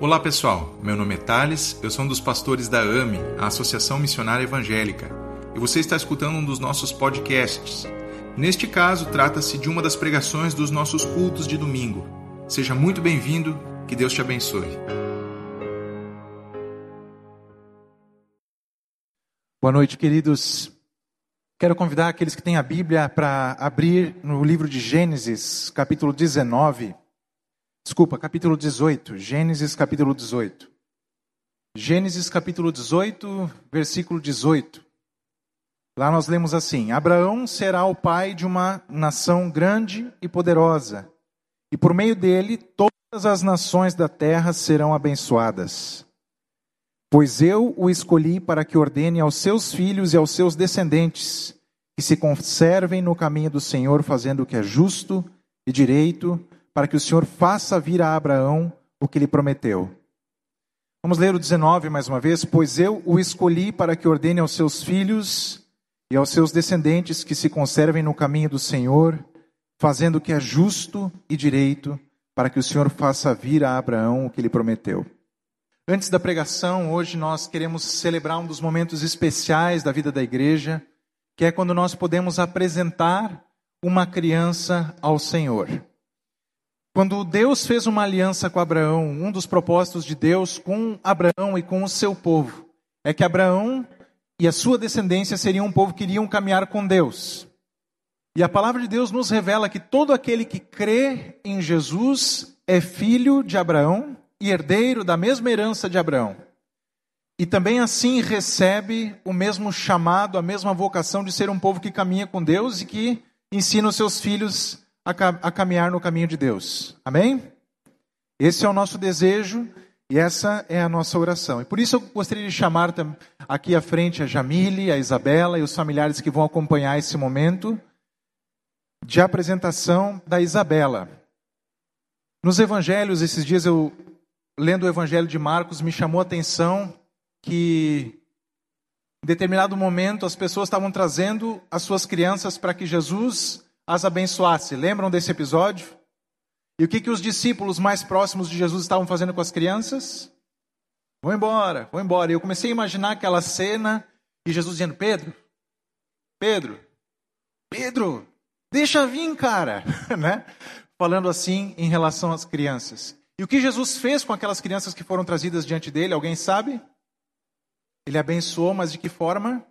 Olá pessoal, meu nome é Thales, eu sou um dos pastores da AME, a Associação Missionária Evangélica, e você está escutando um dos nossos podcasts. Neste caso, trata-se de uma das pregações dos nossos cultos de domingo. Seja muito bem-vindo, que Deus te abençoe. Boa noite, queridos. Quero convidar aqueles que têm a Bíblia para abrir no livro de Gênesis, capítulo 19. Desculpa, capítulo 18. Gênesis, capítulo 18. Gênesis, capítulo 18, versículo 18. Lá nós lemos assim: Abraão será o pai de uma nação grande e poderosa, e por meio dele todas as nações da terra serão abençoadas. Pois eu o escolhi para que ordene aos seus filhos e aos seus descendentes que se conservem no caminho do Senhor, fazendo o que é justo e direito, para que o Senhor faça vir a Abraão o que lhe prometeu. Vamos ler o 19 mais uma vez. Pois eu o escolhi para que ordene aos seus filhos e aos seus descendentes que se conservem no caminho do Senhor, fazendo o que é justo e direito, para que o Senhor faça vir a Abraão o que lhe prometeu. Antes da pregação, hoje nós queremos celebrar um dos momentos especiais da vida da igreja, que é quando nós podemos apresentar uma criança ao Senhor. Quando Deus fez uma aliança com Abraão, um dos propósitos de Deus com Abraão e com o seu povo é que Abraão e a sua descendência seriam um povo que iriam caminhar com Deus. E a palavra de Deus nos revela que todo aquele que crê em Jesus é filho de Abraão e herdeiro da mesma herança de Abraão. E também assim recebe o mesmo chamado, a mesma vocação de ser um povo que caminha com Deus e que ensina os seus filhos a, caminhar no caminho de Deus. Amém? Esse é o nosso desejo e essa é a nossa oração. E por isso eu gostaria de chamar aqui à frente a Jamile, a Isabela e os familiares que vão acompanhar esse momento de apresentação da Isabela. Nos evangelhos, esses dias eu lendo o Evangelho de Marcos, me chamou a atenção que, em determinado momento, as pessoas estavam trazendo as suas crianças para que Jesus as abençoasse. Lembram desse episódio? E o que, que os discípulos mais próximos de Jesus estavam fazendo com as crianças? Vão embora, vão embora. E eu comecei a imaginar aquela cena e Jesus dizendo: Pedro, Pedro, Pedro, deixa vir, cara, né? Falando assim em relação às crianças. E o que Jesus fez com aquelas crianças que foram trazidas diante dele, alguém sabe? Ele abençoou, mas de que forma?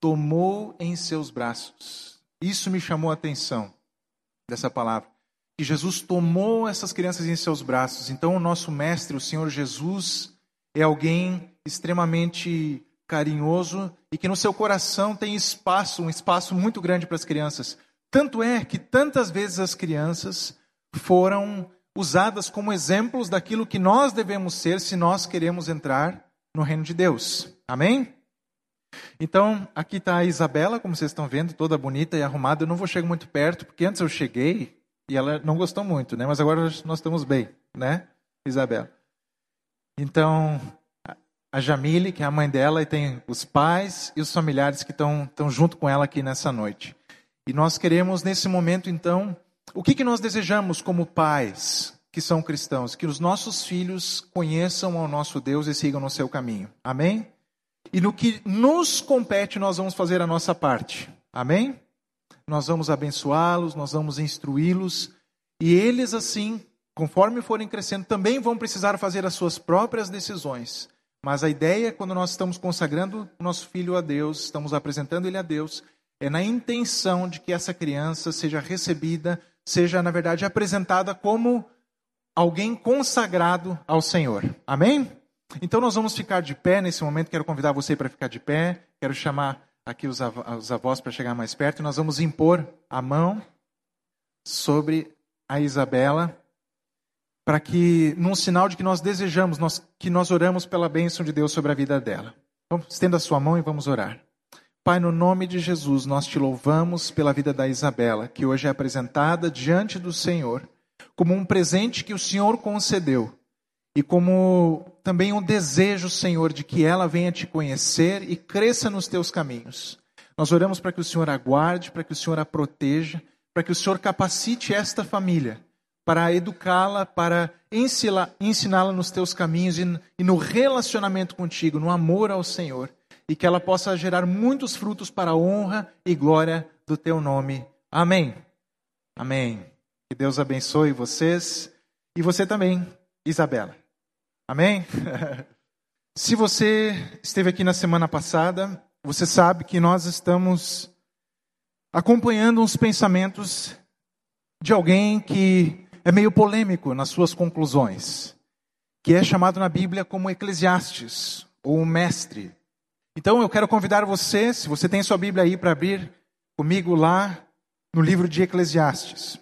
Tomou em seus braços. Isso me chamou a atenção dessa palavra. Que Jesus tomou essas crianças em seus braços. Então, o nosso mestre, o Senhor Jesus, é alguém extremamente carinhoso e que no seu coração tem espaço, um espaço muito grande para as crianças. Tanto é que tantas vezes as crianças foram usadas como exemplos daquilo que nós devemos ser se nós queremos entrar no reino de Deus. Amém? Então, aqui está a Isabela, como vocês estão vendo, toda bonita e arrumada. Eu não vou chegar muito perto, porque antes eu cheguei e ela não gostou muito, né? Mas agora nós estamos bem, né, Isabela? Então, a Jamile, que é a mãe dela, e tem os pais e os familiares que estão, junto com ela aqui nessa noite. E nós queremos, nesse momento, então, o que, que nós desejamos como pais que são cristãos? Que os nossos filhos conheçam ao nosso Deus e sigam no seu caminho. Amém? E no que nos compete, nós vamos fazer a nossa parte. Amém? Nós vamos abençoá-los, nós vamos instruí-los. E eles, assim, conforme forem crescendo, também vão precisar fazer as suas próprias decisões. Mas a ideia, quando nós estamos consagrando o nosso filho a Deus, estamos apresentando ele a Deus, é na intenção de que essa criança seja recebida seja, na verdade, apresentada como alguém consagrado ao Senhor. Amém? Então nós vamos ficar de pé nesse momento. Quero convidar você para ficar de pé. Quero chamar aqui os, avós para chegar mais perto. E nós vamos impor a mão sobre a Isabela para que, num sinal de que nós desejamos, nós, que nós oramos pela bênção de Deus sobre a vida dela. Vamos, estenda a sua mão e vamos orar. Pai, no nome de Jesus, nós te louvamos pela vida da Isabela, que hoje é apresentada diante do Senhor como um presente que o Senhor concedeu e como também um desejo, Senhor, de que ela venha te conhecer e cresça nos teus caminhos. Nós oramos para que o Senhor aguarde, para que o Senhor a proteja, para que o Senhor capacite esta família para educá-la, para ensiná-la nos teus caminhos e, no relacionamento contigo, no amor ao Senhor, e que ela possa gerar muitos frutos para a honra e glória do teu nome. Amém. Amém. Que Deus abençoe vocês e você também, Isabela. Amém? Se você esteve aqui na semana passada, você sabe que nós estamos acompanhando uns pensamentos de alguém que é meio polêmico nas suas conclusões, que é chamado na Bíblia como Eclesiastes, ou mestre. Então eu quero convidar você, se você tem sua Bíblia aí para abrir comigo lá no livro de Eclesiastes.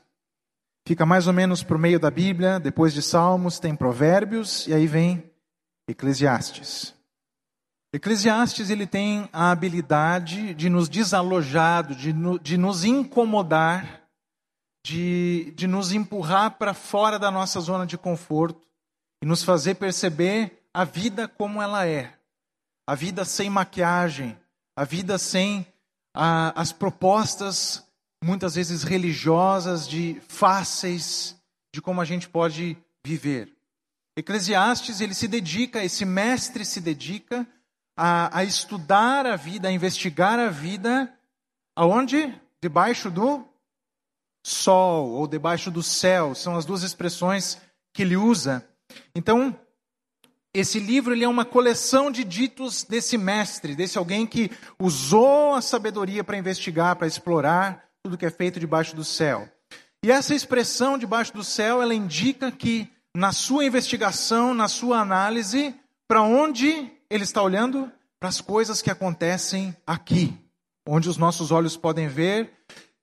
Fica mais ou menos por meio da Bíblia, depois de Salmos tem Provérbios e aí vem Eclesiastes. Eclesiastes ele tem a habilidade de nos desalojar, de, no, de nos incomodar, de, de nos empurrar para fora da nossa zona de conforto e nos fazer perceber a vida como ela é. A vida sem maquiagem, a vida sem a, as propostas muitas vezes religiosas, de fáceis, de como a gente pode viver. Eclesiastes, ele se dedica, esse mestre se dedica a, a estudar a vida, a investigar a vida, aonde? Debaixo do sol ou debaixo do céu, são as duas expressões que ele usa. Então, esse livro ele é uma coleção de ditos desse mestre, desse alguém que usou a sabedoria para investigar, para explorar, tudo que é feito debaixo do céu. E essa expressão debaixo do céu, ela indica que na sua investigação, na sua análise, para onde ele está olhando? Para as coisas que acontecem aqui, onde os nossos olhos podem ver,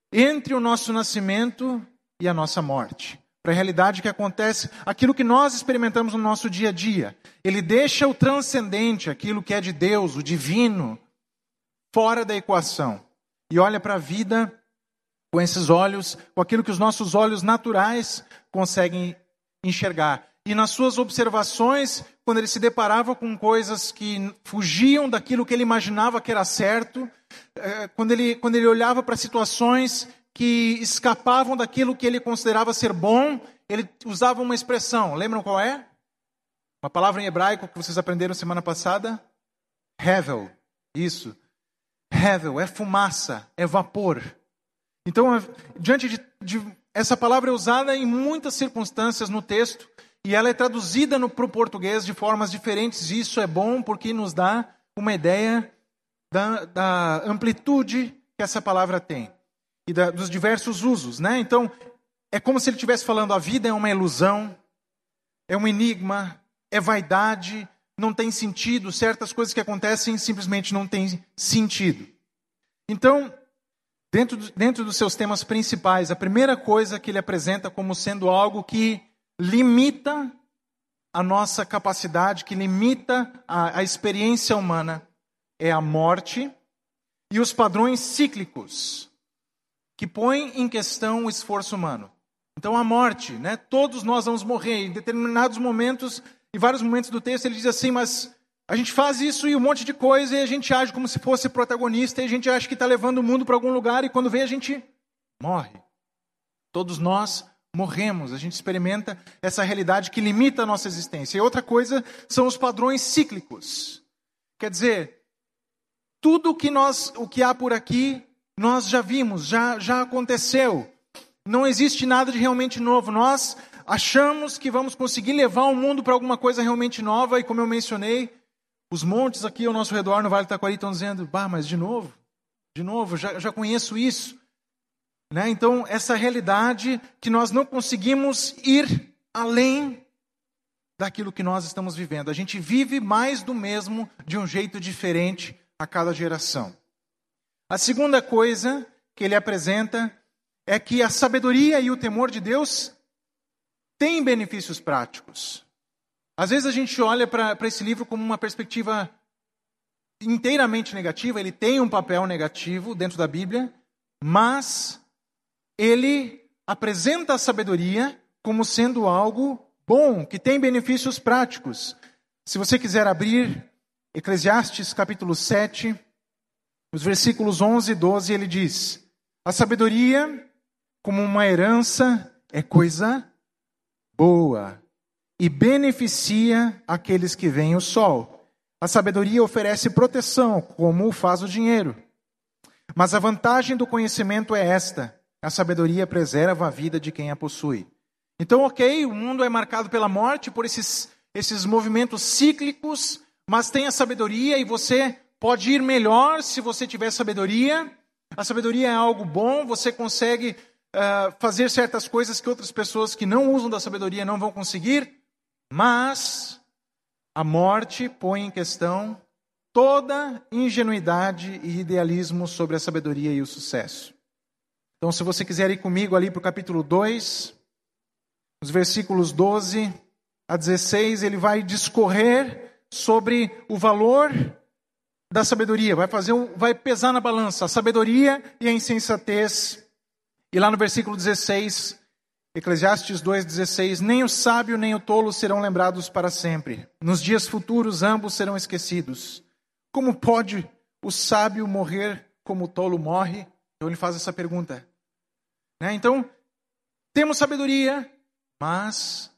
entre o nosso nascimento e a nossa morte. Para a realidade que acontece, aquilo que nós experimentamos no nosso dia a dia. Ele deixa o transcendente, aquilo que é de Deus, o divino, fora da equação. E olha para a vida com esses olhos, com aquilo que os nossos olhos naturais conseguem enxergar. E nas suas observações, quando ele se deparava com coisas que fugiam daquilo que ele imaginava que era certo, eh, quando ele, quando ele olhava para situações que escapavam daquilo que ele considerava ser bom, ele usava uma expressão. Lembram qual é? Uma palavra em hebraico que vocês aprenderam semana passada? Hevel. Isso. Hevel é fumaça, é vapor. Então, diante de, de, essa palavra é usada em muitas circunstâncias no texto e ela é traduzida para o português de formas diferentes. Isso é bom porque nos dá uma ideia da, da amplitude que essa palavra tem e da, dos diversos usos, né? Então, é como se ele estivesse falando: a vida é uma ilusão, é um enigma, é vaidade, não tem sentido. Certas coisas que acontecem simplesmente não têm sentido. Então, Dentro, dentro dos seus temas principais, a primeira coisa que ele apresenta como sendo algo que limita a nossa capacidade, que limita a, a experiência humana, é a morte e os padrões cíclicos, que põem em questão o esforço humano. Então, a morte, né? todos nós vamos morrer. Em determinados momentos, em vários momentos do texto, ele diz assim: Mas a gente faz isso e um monte de coisa e a gente age como se fosse protagonista e a gente acha que está levando o mundo para algum lugar e quando vem a gente morre. Todos nós morremos, a gente experimenta essa realidade que limita a nossa existência. E outra coisa são os padrões cíclicos. Quer dizer, tudo o que nós, o que há por aqui, nós já vimos, já já aconteceu. Não existe nada de realmente novo. Nós achamos que vamos conseguir levar o mundo para alguma coisa realmente nova e como eu mencionei, os montes aqui ao nosso redor no Vale do Taquari estão dizendo, bah, mas de novo, de novo, já, já conheço isso. Né? Então, essa realidade que nós não conseguimos ir além daquilo que nós estamos vivendo. A gente vive mais do mesmo de um jeito diferente a cada geração. A segunda coisa que ele apresenta é que a sabedoria e o temor de Deus têm benefícios práticos. Às vezes a gente olha para esse livro como uma perspectiva inteiramente negativa, ele tem um papel negativo dentro da Bíblia, mas ele apresenta a sabedoria como sendo algo bom, que tem benefícios práticos. Se você quiser abrir Eclesiastes capítulo 7, os versículos 11 e 12, ele diz: A sabedoria, como uma herança, é coisa boa e beneficia aqueles que veem o sol. A sabedoria oferece proteção, como faz o dinheiro. Mas a vantagem do conhecimento é esta: a sabedoria preserva a vida de quem a possui. Então, ok, o mundo é marcado pela morte, por esses, esses movimentos cíclicos, mas tem a sabedoria e você pode ir melhor se você tiver sabedoria. A sabedoria é algo bom, você consegue uh, fazer certas coisas que outras pessoas que não usam da sabedoria não vão conseguir, mas a morte põe em questão toda ingenuidade e idealismo sobre a sabedoria e o sucesso. Então, se você quiser ir comigo ali para o capítulo 2, os versículos 12 a 16, ele vai discorrer sobre o valor da sabedoria, vai fazer vai pesar na balança a sabedoria e a insensatez. E lá no versículo 16, Eclesiastes 2:16, nem o sábio nem o tolo serão lembrados para sempre. Nos dias futuros ambos serão esquecidos. Como pode o sábio morrer como o tolo morre? Então ele faz essa pergunta. Né? Então, temos sabedoria, mas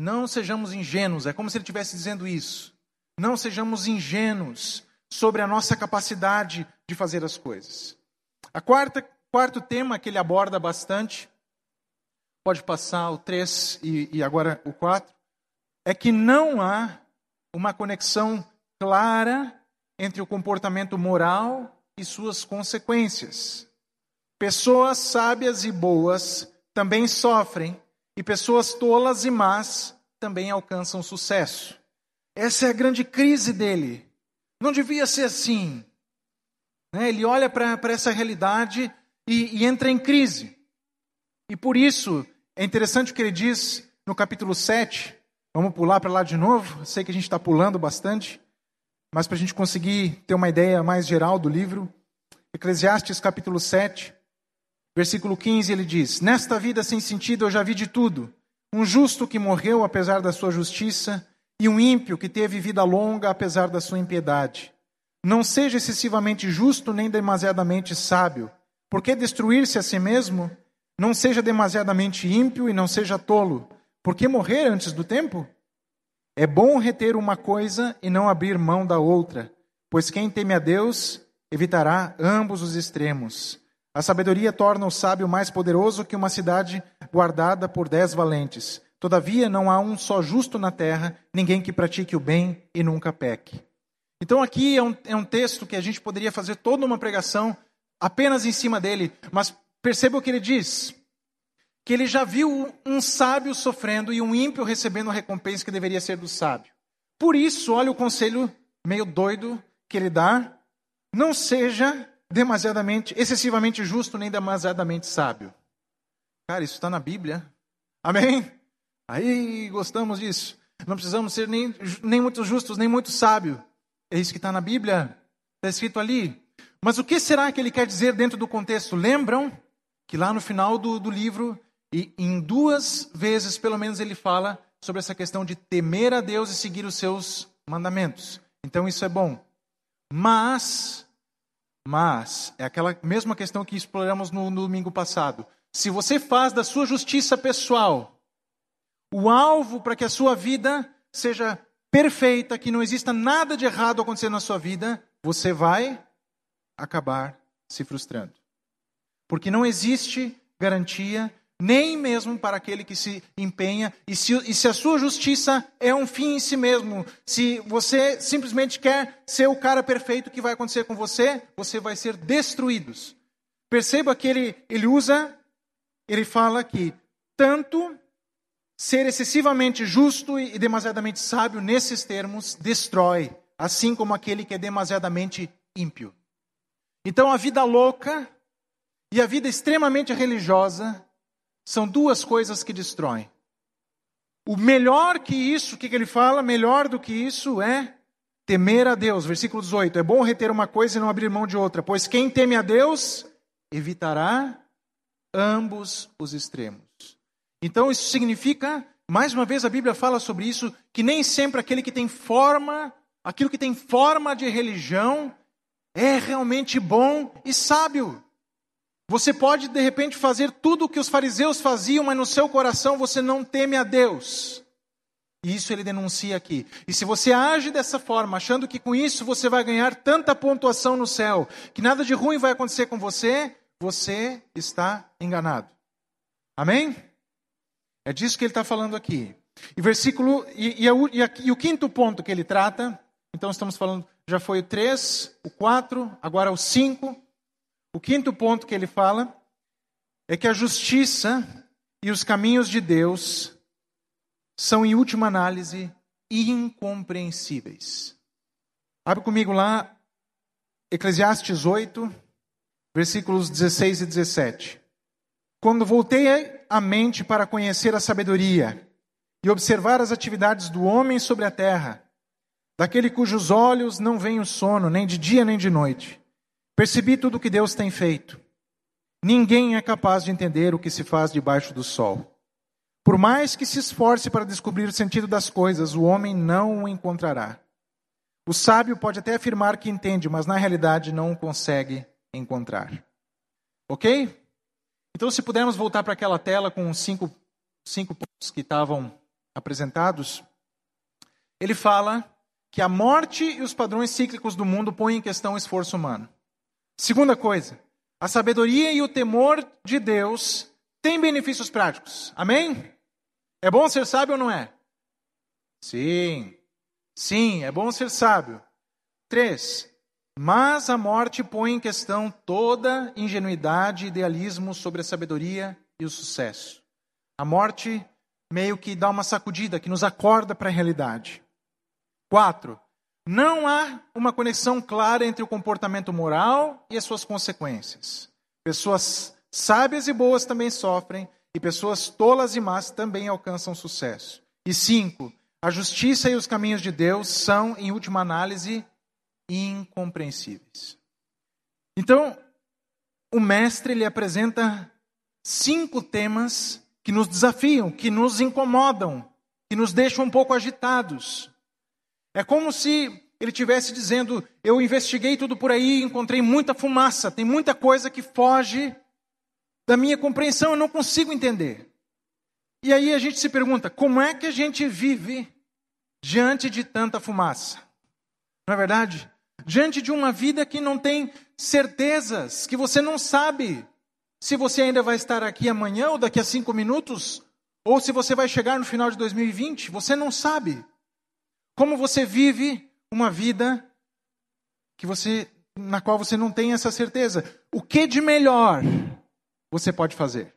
não sejamos ingênuos. É como se ele estivesse dizendo isso. Não sejamos ingênuos sobre a nossa capacidade de fazer as coisas. A quarta, quarto tema que ele aborda bastante, pode passar o 3 e, e agora o 4, é que não há uma conexão clara entre o comportamento moral e suas consequências. Pessoas sábias e boas também sofrem, e pessoas tolas e más também alcançam sucesso. Essa é a grande crise dele. Não devia ser assim. Né? Ele olha para essa realidade e, e entra em crise. E por isso, é interessante o que ele diz no capítulo 7. Vamos pular para lá de novo. sei que a gente está pulando bastante, mas para a gente conseguir ter uma ideia mais geral do livro. Eclesiastes capítulo 7, versículo 15, ele diz: Nesta vida sem sentido eu já vi de tudo. Um justo que morreu apesar da sua justiça, e um ímpio que teve vida longa apesar da sua impiedade. Não seja excessivamente justo nem demasiadamente sábio, porque destruir-se a si mesmo? Não seja demasiadamente ímpio e não seja tolo, porque morrer antes do tempo? É bom reter uma coisa e não abrir mão da outra, pois quem teme a Deus evitará ambos os extremos. A sabedoria torna o sábio mais poderoso que uma cidade guardada por dez valentes. Todavia, não há um só justo na terra, ninguém que pratique o bem e nunca peque. Então, aqui é um, é um texto que a gente poderia fazer toda uma pregação apenas em cima dele, mas perceba o que ele diz: que ele já viu um sábio sofrendo e um ímpio recebendo a recompensa que deveria ser do sábio. Por isso, olha o conselho meio doido que ele dá: não seja demasiadamente, excessivamente justo nem demasiadamente sábio. Cara, isso está na Bíblia. Amém? Aí gostamos disso. Não precisamos ser nem, nem muito justos, nem muito sábios. É isso que está na Bíblia, está escrito ali. Mas o que será que ele quer dizer dentro do contexto? Lembram que lá no final do, do livro, e em duas vezes pelo menos, ele fala sobre essa questão de temer a Deus e seguir os seus mandamentos. Então isso é bom. Mas, mas, é aquela mesma questão que exploramos no, no domingo passado. Se você faz da sua justiça pessoal o alvo para que a sua vida seja perfeita, que não exista nada de errado acontecendo na sua vida, você vai acabar se frustrando. Porque não existe garantia, nem mesmo para aquele que se empenha, e se, e se a sua justiça é um fim em si mesmo, se você simplesmente quer ser o cara perfeito, o que vai acontecer com você? Você vai ser destruído. Perceba que ele, ele usa, ele fala que tanto Ser excessivamente justo e demasiadamente sábio, nesses termos, destrói, assim como aquele que é demasiadamente ímpio. Então, a vida louca e a vida extremamente religiosa são duas coisas que destroem. O melhor que isso, o que, ele fala? Melhor do que isso é temer a Deus. Versículo 18: É bom reter uma coisa e não abrir mão de outra, pois quem teme a Deus evitará ambos os extremos. Então isso significa, mais uma vez a Bíblia fala sobre isso, que nem sempre aquele que tem forma, aquilo que tem forma de religião, é realmente bom e sábio. Você pode, de repente, fazer tudo o que os fariseus faziam, mas no seu coração você não teme a Deus. E isso ele denuncia aqui. E se você age dessa forma, achando que com isso você vai ganhar tanta pontuação no céu, que nada de ruim vai acontecer com você, você está enganado. Amém? É disso que ele está falando aqui. E versículo e, e, e, e, o quinto ponto que ele trata, então estamos falando, já foi o 3, o 4, agora o 5. O quinto ponto que ele fala é que a justiça e os caminhos de Deus são, em última análise, incompreensíveis. Abre comigo lá, Eclesiastes 8, versículos 16 e 17. Quando voltei a mente para conhecer a sabedoria e observar as atividades do homem sobre a terra, daquele cujos olhos não vem o sono, nem de dia nem de noite, percebi tudo o que Deus tem feito. Ninguém é capaz de entender o que se faz debaixo do sol. Por mais que se esforce para descobrir o sentido das coisas, o homem não o encontrará. O sábio pode até afirmar que entende, mas na realidade não o consegue encontrar. Ok? Então, se pudermos voltar para aquela tela com os cinco, cinco pontos que estavam apresentados, ele fala que a morte e os padrões cíclicos do mundo põem em questão o esforço humano. Segunda coisa, a sabedoria e o temor de Deus têm benefícios práticos. Amém? É bom ser sábio ou não é? Sim. Sim, é bom ser sábio. Três, mas a morte põe em questão toda ingenuidade e idealismo sobre a sabedoria e o sucesso. A morte meio que dá uma sacudida, que nos acorda para a realidade. Quatro, não há uma conexão clara entre o comportamento moral e as suas consequências. Pessoas sábias e boas também sofrem, e pessoas tolas e más também alcançam sucesso. E cinco, a justiça e os caminhos de Deus são, em última análise, incompreensíveis. Então, o mestre ele apresenta cinco temas que nos desafiam, que nos incomodam, que nos deixam um pouco agitados. É como se ele estivesse dizendo: Eu investiguei tudo por aí, encontrei muita fumaça, tem muita coisa que foge da minha compreensão, eu não consigo entender. E aí a gente se pergunta: como é que a gente vive diante de tanta fumaça? Não é verdade? diante de uma vida que não tem certezas, que você não sabe se você ainda vai estar aqui amanhã ou daqui a cinco minutos, ou se você vai chegar no final de 2020, você não sabe. Como você vive uma vida que você, na qual você não tem essa certeza? O que de melhor você pode fazer?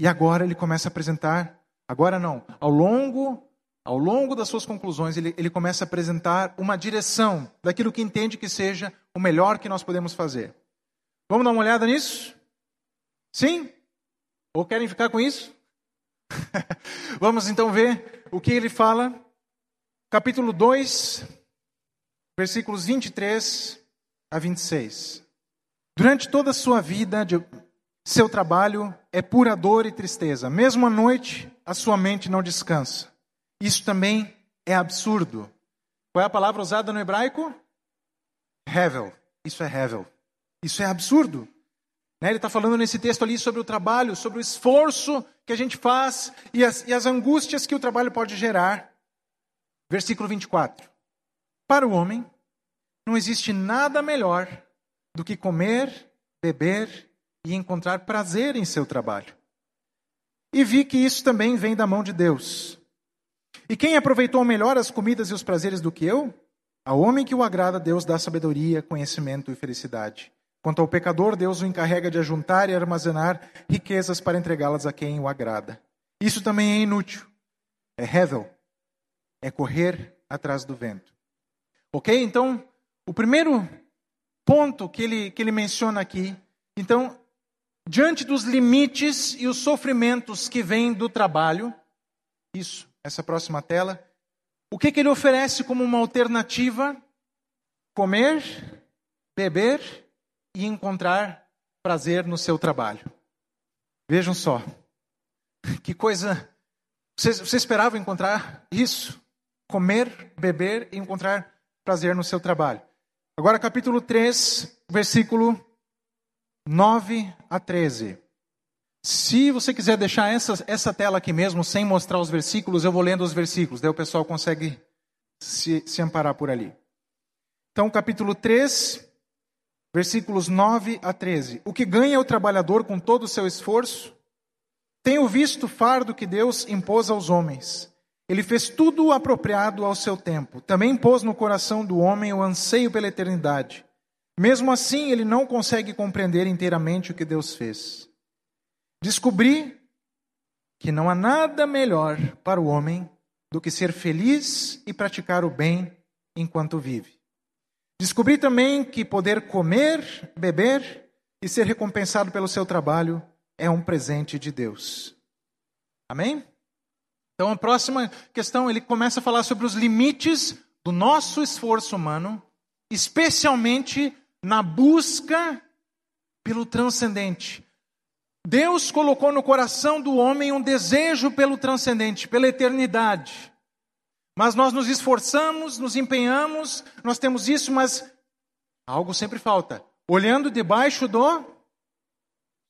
E agora ele começa a apresentar, agora não, ao longo ao longo das suas conclusões, ele, ele começa a apresentar uma direção daquilo que entende que seja o melhor que nós podemos fazer. Vamos dar uma olhada nisso? Sim? Ou querem ficar com isso? Vamos então ver o que ele fala. Capítulo 2, versículos 23 a 26. Durante toda a sua vida, seu trabalho é pura dor e tristeza. Mesmo à noite, a sua mente não descansa. Isso também é absurdo. Qual é a palavra usada no hebraico? Hevel. Isso é hevel. Isso é absurdo. Né? Ele está falando nesse texto ali sobre o trabalho, sobre o esforço que a gente faz e as, e as angústias que o trabalho pode gerar. Versículo 24. Para o homem, não existe nada melhor do que comer, beber e encontrar prazer em seu trabalho. E vi que isso também vem da mão de Deus. E quem aproveitou melhor as comidas e os prazeres do que eu? Ao homem que o agrada, Deus dá sabedoria, conhecimento e felicidade. Quanto ao pecador, Deus o encarrega de ajuntar e armazenar riquezas para entregá-las a quem o agrada. Isso também é inútil. É hevel. É correr atrás do vento. Ok? Então, o primeiro ponto que ele, que ele menciona aqui. Então, diante dos limites e os sofrimentos que vêm do trabalho, isso essa próxima tela. O que, que ele oferece como uma alternativa? Comer, beber e encontrar prazer no seu trabalho. Vejam só. Que coisa. Você, você esperava encontrar isso? Comer, beber e encontrar prazer no seu trabalho. Agora, capítulo 3, versículo 9 a 13. Se você quiser deixar essa, essa tela aqui mesmo, sem mostrar os versículos, eu vou lendo os versículos, daí o pessoal consegue se, se amparar por ali. Então, capítulo 3, versículos 9 a 13. O que ganha o trabalhador com todo o seu esforço? Tenho visto o fardo que Deus impôs aos homens. Ele fez tudo apropriado ao seu tempo. Também pôs no coração do homem o anseio pela eternidade. Mesmo assim, ele não consegue compreender inteiramente o que Deus fez. Descobri que não há nada melhor para o homem do que ser feliz e praticar o bem enquanto vive. Descobri também que poder comer, beber e ser recompensado pelo seu trabalho é um presente de Deus. Amém? Então, a próxima questão, ele começa a falar sobre os limites do nosso esforço humano, especialmente na busca pelo transcendente. Deus colocou no coração do homem um desejo pelo transcendente, pela eternidade. Mas nós nos esforçamos, nos empenhamos, nós temos isso, mas algo sempre falta. Olhando debaixo do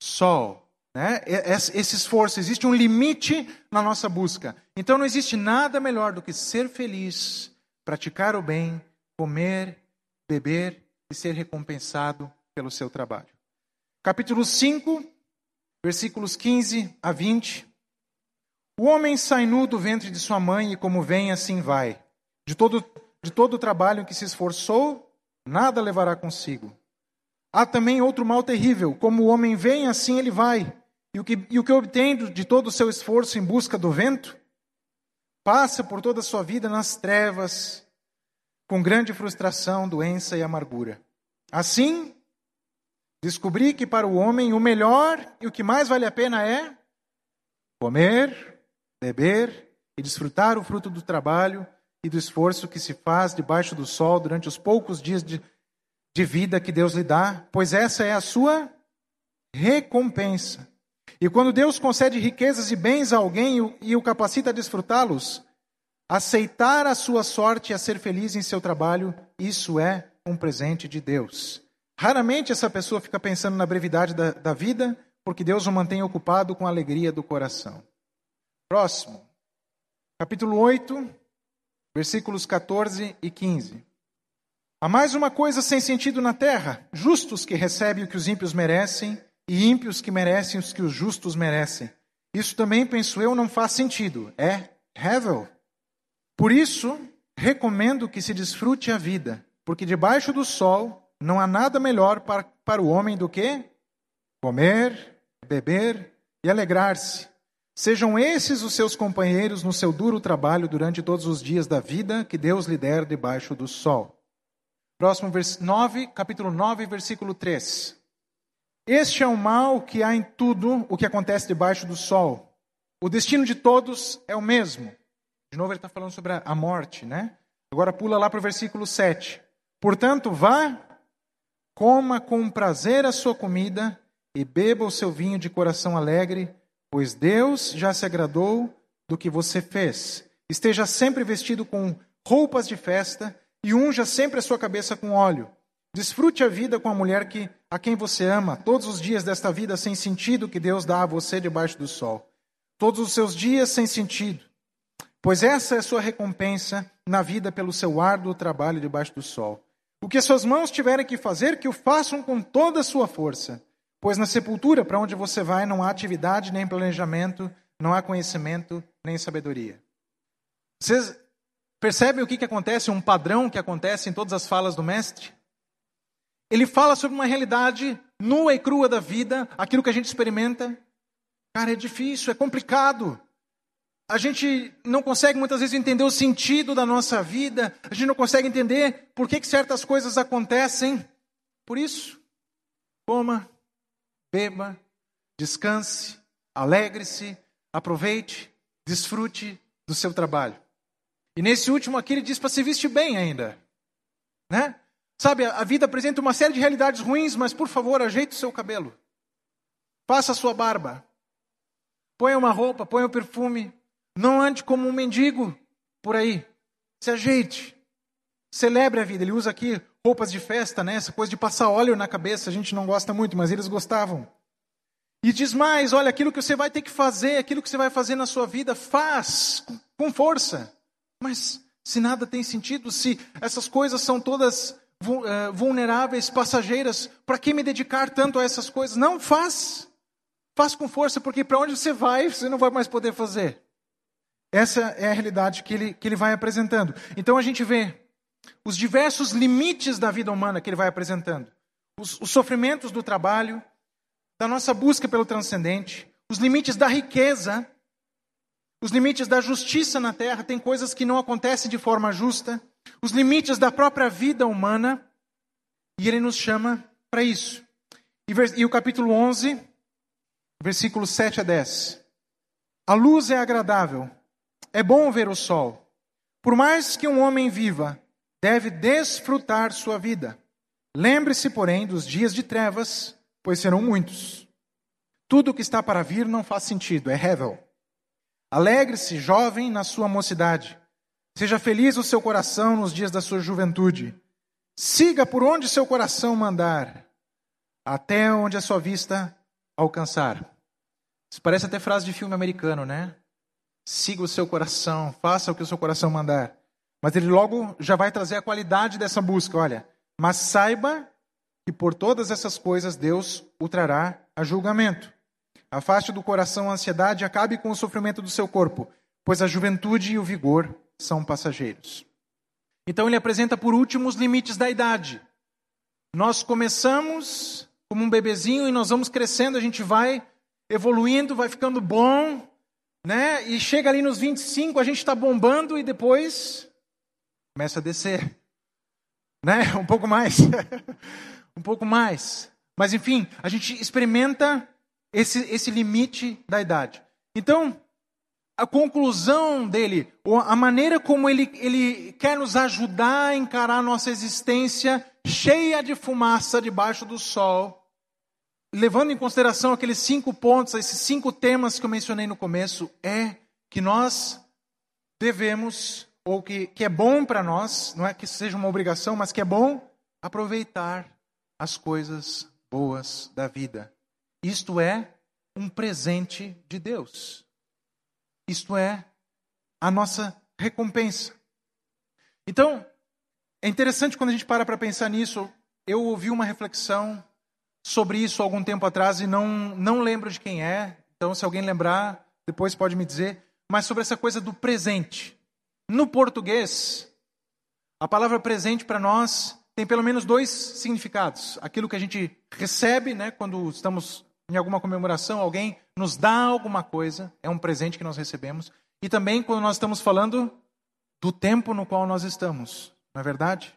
sol. Né? Esse esforço, existe um limite na nossa busca. Então não existe nada melhor do que ser feliz, praticar o bem, comer, beber e ser recompensado pelo seu trabalho. Capítulo 5, versículos 15 a 20. O homem sai nu do ventre de sua mãe e como vem, assim vai. De todo, de todo o trabalho em que se esforçou, nada levará consigo. Há também outro mal terrível: como o homem vem, assim ele vai. E o que, e o que obtém de todo o seu esforço em busca do vento, passa por toda a sua vida nas trevas, com grande frustração, doença e amargura. Assim, descobri que para o homem o melhor e o que mais vale a pena é comer, beber e desfrutar o fruto do trabalho e do esforço que se faz debaixo do sol durante os poucos dias de, de vida que Deus lhe dá, pois essa é a sua recompensa. E quando Deus concede riquezas e bens a alguém e o capacita a desfrutá-los, aceitar a sua sorte e a ser feliz em seu trabalho, isso é um presente de Deus. Raramente essa pessoa fica pensando na brevidade da, da vida, porque Deus o mantém ocupado com a alegria do coração. Próximo, capítulo 8, versículos 14 e 15. Há mais uma coisa sem sentido na terra: justos que recebem o que os ímpios merecem e ímpios que merecem os que os justos merecem. Isso também, penso eu, não faz sentido. É hevel. Por isso, recomendo que se desfrute a vida, porque debaixo do sol não há nada melhor para, para o homem do que comer, beber e alegrar-se. Sejam esses os seus companheiros no seu duro trabalho durante todos os dias da vida que Deus lhe der debaixo do sol. Próximo vers 9, capítulo 9, versículo 3. Este é o mal que há em tudo o que acontece debaixo do sol. O destino de todos é o mesmo. De novo, ele está falando sobre a morte, né? Agora pula lá para o versículo 7. Portanto, vá, coma com prazer a sua comida e beba o seu vinho de coração alegre, pois Deus já se agradou do que você fez. Esteja sempre vestido com roupas de festa e unja sempre a sua cabeça com óleo. Desfrute a vida com a mulher que, a quem você ama, todos os dias desta vida sem sentido que Deus dá a você debaixo do sol. Todos os seus dias sem sentido. Pois essa é a sua recompensa na vida pelo seu árduo trabalho debaixo do sol. O que as suas mãos tiverem que fazer, que o façam com toda a sua força. Pois na sepultura para onde você vai não há atividade nem planejamento, não há conhecimento nem sabedoria. Vocês percebem o que, que acontece, um padrão que acontece em todas as falas do Mestre? Ele fala sobre uma realidade nua e crua da vida, aquilo que a gente experimenta. Cara, é difícil, é complicado. A gente não consegue muitas vezes entender o sentido da nossa vida, a gente não consegue entender por que, que certas coisas acontecem. Por isso, coma, beba, descanse, alegre-se, aproveite, desfrute do seu trabalho. E nesse último aqui ele diz para se vestir bem ainda. Né? Sabe, a vida apresenta uma série de realidades ruins, mas por favor, ajeite o seu cabelo. Faça a sua barba. Ponha uma roupa, ponha um perfume. Não ande como um mendigo por aí. Se ajeite. Celebre a vida. Ele usa aqui roupas de festa, né? Essa coisa de passar óleo na cabeça, a gente não gosta muito, mas eles gostavam. E diz mais: olha, aquilo que você vai ter que fazer, aquilo que você vai fazer na sua vida, faz com força. Mas se nada tem sentido, se essas coisas são todas vulneráveis, passageiras, para que me dedicar tanto a essas coisas? Não, faz. Faz com força, porque para onde você vai, você não vai mais poder fazer. Essa é a realidade que ele, que ele vai apresentando. Então a gente vê os diversos limites da vida humana que ele vai apresentando: os, os sofrimentos do trabalho, da nossa busca pelo transcendente, os limites da riqueza, os limites da justiça na terra, tem coisas que não acontecem de forma justa, os limites da própria vida humana, e ele nos chama para isso. E, e o capítulo 11, versículos 7 a 10. A luz é agradável, é bom ver o sol. Por mais que um homem viva, deve desfrutar sua vida. Lembre-se, porém, dos dias de trevas, pois serão muitos. Tudo o que está para vir não faz sentido, é Hevel. Alegre-se, jovem, na sua mocidade. Seja feliz o seu coração nos dias da sua juventude. Siga por onde seu coração mandar, até onde a sua vista alcançar. Isso parece até frase de filme americano, né? Siga o seu coração, faça o que o seu coração mandar. Mas ele logo já vai trazer a qualidade dessa busca. Olha, mas saiba que por todas essas coisas Deus o trará a julgamento. Afaste do coração a ansiedade e acabe com o sofrimento do seu corpo, pois a juventude e o vigor são passageiros. Então ele apresenta por último os limites da idade. Nós começamos como um bebezinho e nós vamos crescendo, a gente vai evoluindo, vai ficando bom, né? E chega ali nos 25, a gente está bombando e depois começa a descer, né? Um pouco mais, um pouco mais. Mas enfim, a gente experimenta esse, esse limite da idade. Então, a conclusão dele, a maneira como ele, ele quer nos ajudar a encarar a nossa existência cheia de fumaça debaixo do sol, levando em consideração aqueles cinco pontos, esses cinco temas que eu mencionei no começo, é que nós devemos, ou que, que é bom para nós, não é que seja uma obrigação, mas que é bom aproveitar as coisas boas da vida. Isto é um presente de Deus. Isto é a nossa recompensa. Então, é interessante quando a gente para para pensar nisso. Eu ouvi uma reflexão sobre isso algum tempo atrás e não, não lembro de quem é. Então, se alguém lembrar, depois pode me dizer. Mas sobre essa coisa do presente. No português, a palavra presente para nós tem pelo menos dois significados. Aquilo que a gente recebe, né, quando estamos em alguma comemoração, alguém nos dá alguma coisa, é um presente que nós recebemos. E também quando nós estamos falando do tempo no qual nós estamos, não é verdade?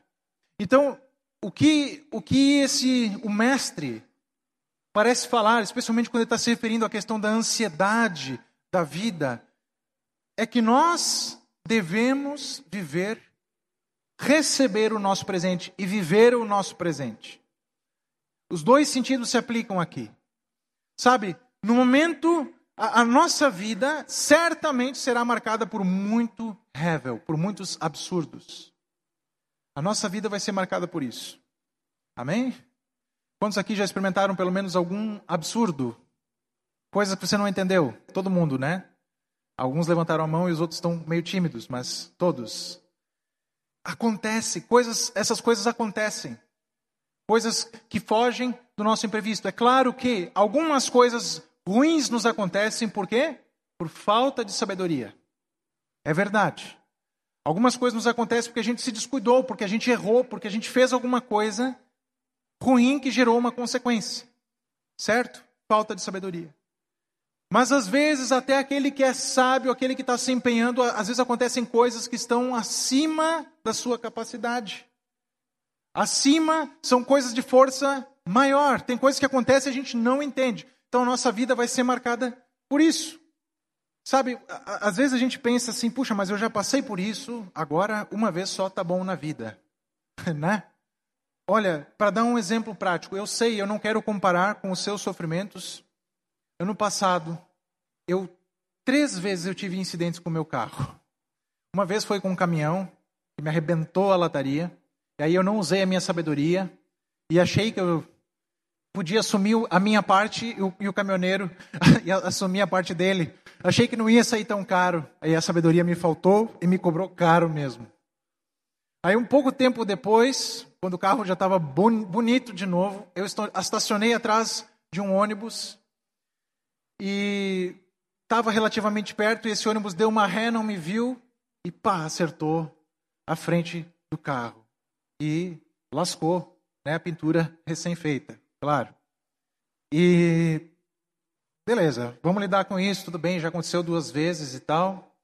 Então, o que, o que esse o mestre parece falar, especialmente quando ele está se referindo à questão da ansiedade da vida, é que nós devemos viver, receber o nosso presente e viver o nosso presente. Os dois sentidos se aplicam aqui. Sabe, no momento, a, a nossa vida certamente será marcada por muito revel, por muitos absurdos. A nossa vida vai ser marcada por isso. Amém? Quantos aqui já experimentaram pelo menos algum absurdo? Coisas que você não entendeu? Todo mundo, né? Alguns levantaram a mão e os outros estão meio tímidos, mas todos. Acontece, coisas, essas coisas acontecem. Coisas que fogem do nosso imprevisto. É claro que algumas coisas ruins nos acontecem por quê? Por falta de sabedoria. É verdade. Algumas coisas nos acontecem porque a gente se descuidou, porque a gente errou, porque a gente fez alguma coisa ruim que gerou uma consequência. Certo? Falta de sabedoria. Mas às vezes, até aquele que é sábio, aquele que está se empenhando, às vezes acontecem coisas que estão acima da sua capacidade. Acima são coisas de força maior. Tem coisas que acontecem e a gente não entende. Então a nossa vida vai ser marcada por isso. Sabe, às vezes a gente pensa assim, puxa, mas eu já passei por isso, agora uma vez só tá bom na vida, né? Olha, para dar um exemplo prático, eu sei, eu não quero comparar com os seus sofrimentos. Ano passado, eu três vezes eu tive incidentes com o meu carro. Uma vez foi com um caminhão que me arrebentou a lataria. E aí eu não usei a minha sabedoria e achei que eu podia assumir a minha parte e o, e o caminhoneiro assumir a parte dele. Achei que não ia sair tão caro. Aí a sabedoria me faltou e me cobrou caro mesmo. Aí um pouco tempo depois, quando o carro já estava bonito de novo, eu estacionei atrás de um ônibus e estava relativamente perto e esse ônibus deu uma ré, não me viu e pá, acertou a frente do carro e lascou né, a pintura recém-feita, claro. E beleza, vamos lidar com isso, tudo bem, já aconteceu duas vezes e tal.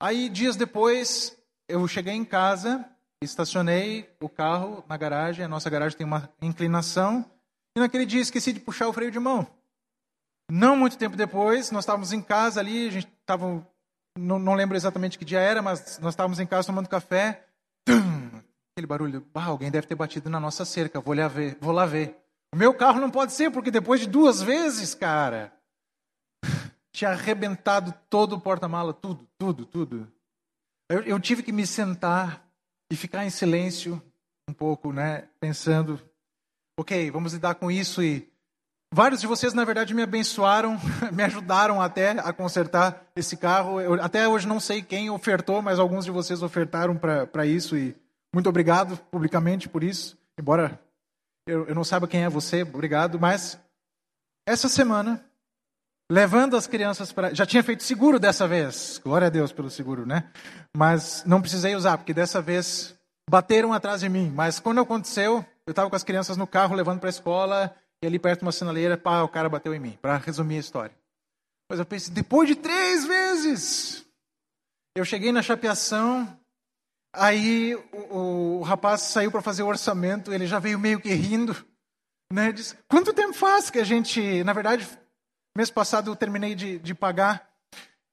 Aí dias depois eu cheguei em casa, estacionei o carro na garagem, a nossa garagem tem uma inclinação, e naquele dia esqueci de puxar o freio de mão. Não muito tempo depois, nós estávamos em casa ali, a gente estava, não, não lembro exatamente que dia era, mas nós estávamos em casa tomando café. Tum, aquele barulho, ah, alguém deve ter batido na nossa cerca, vou lá ver, vou lá ver. O meu carro não pode ser, porque depois de duas vezes, cara, tinha arrebentado todo o porta-mala, tudo, tudo, tudo. Eu, eu tive que me sentar e ficar em silêncio um pouco, né, pensando, ok, vamos lidar com isso e Vários de vocês, na verdade, me abençoaram, me ajudaram até a consertar esse carro. Eu, até hoje não sei quem ofertou, mas alguns de vocês ofertaram para isso e muito obrigado publicamente por isso. Embora eu, eu não saiba quem é você, obrigado. Mas essa semana, levando as crianças para. Já tinha feito seguro dessa vez, glória a Deus pelo seguro, né? Mas não precisei usar, porque dessa vez bateram atrás de mim. Mas quando aconteceu, eu estava com as crianças no carro levando para a escola e ali perto de uma sinaleira, pá, o cara bateu em mim, para resumir a história. Mas eu pensei, depois de três vezes, eu cheguei na chapeação, aí o, o rapaz saiu para fazer o orçamento, ele já veio meio que rindo, né? Disse, quanto tempo faz que a gente, na verdade, mês passado eu terminei de, de pagar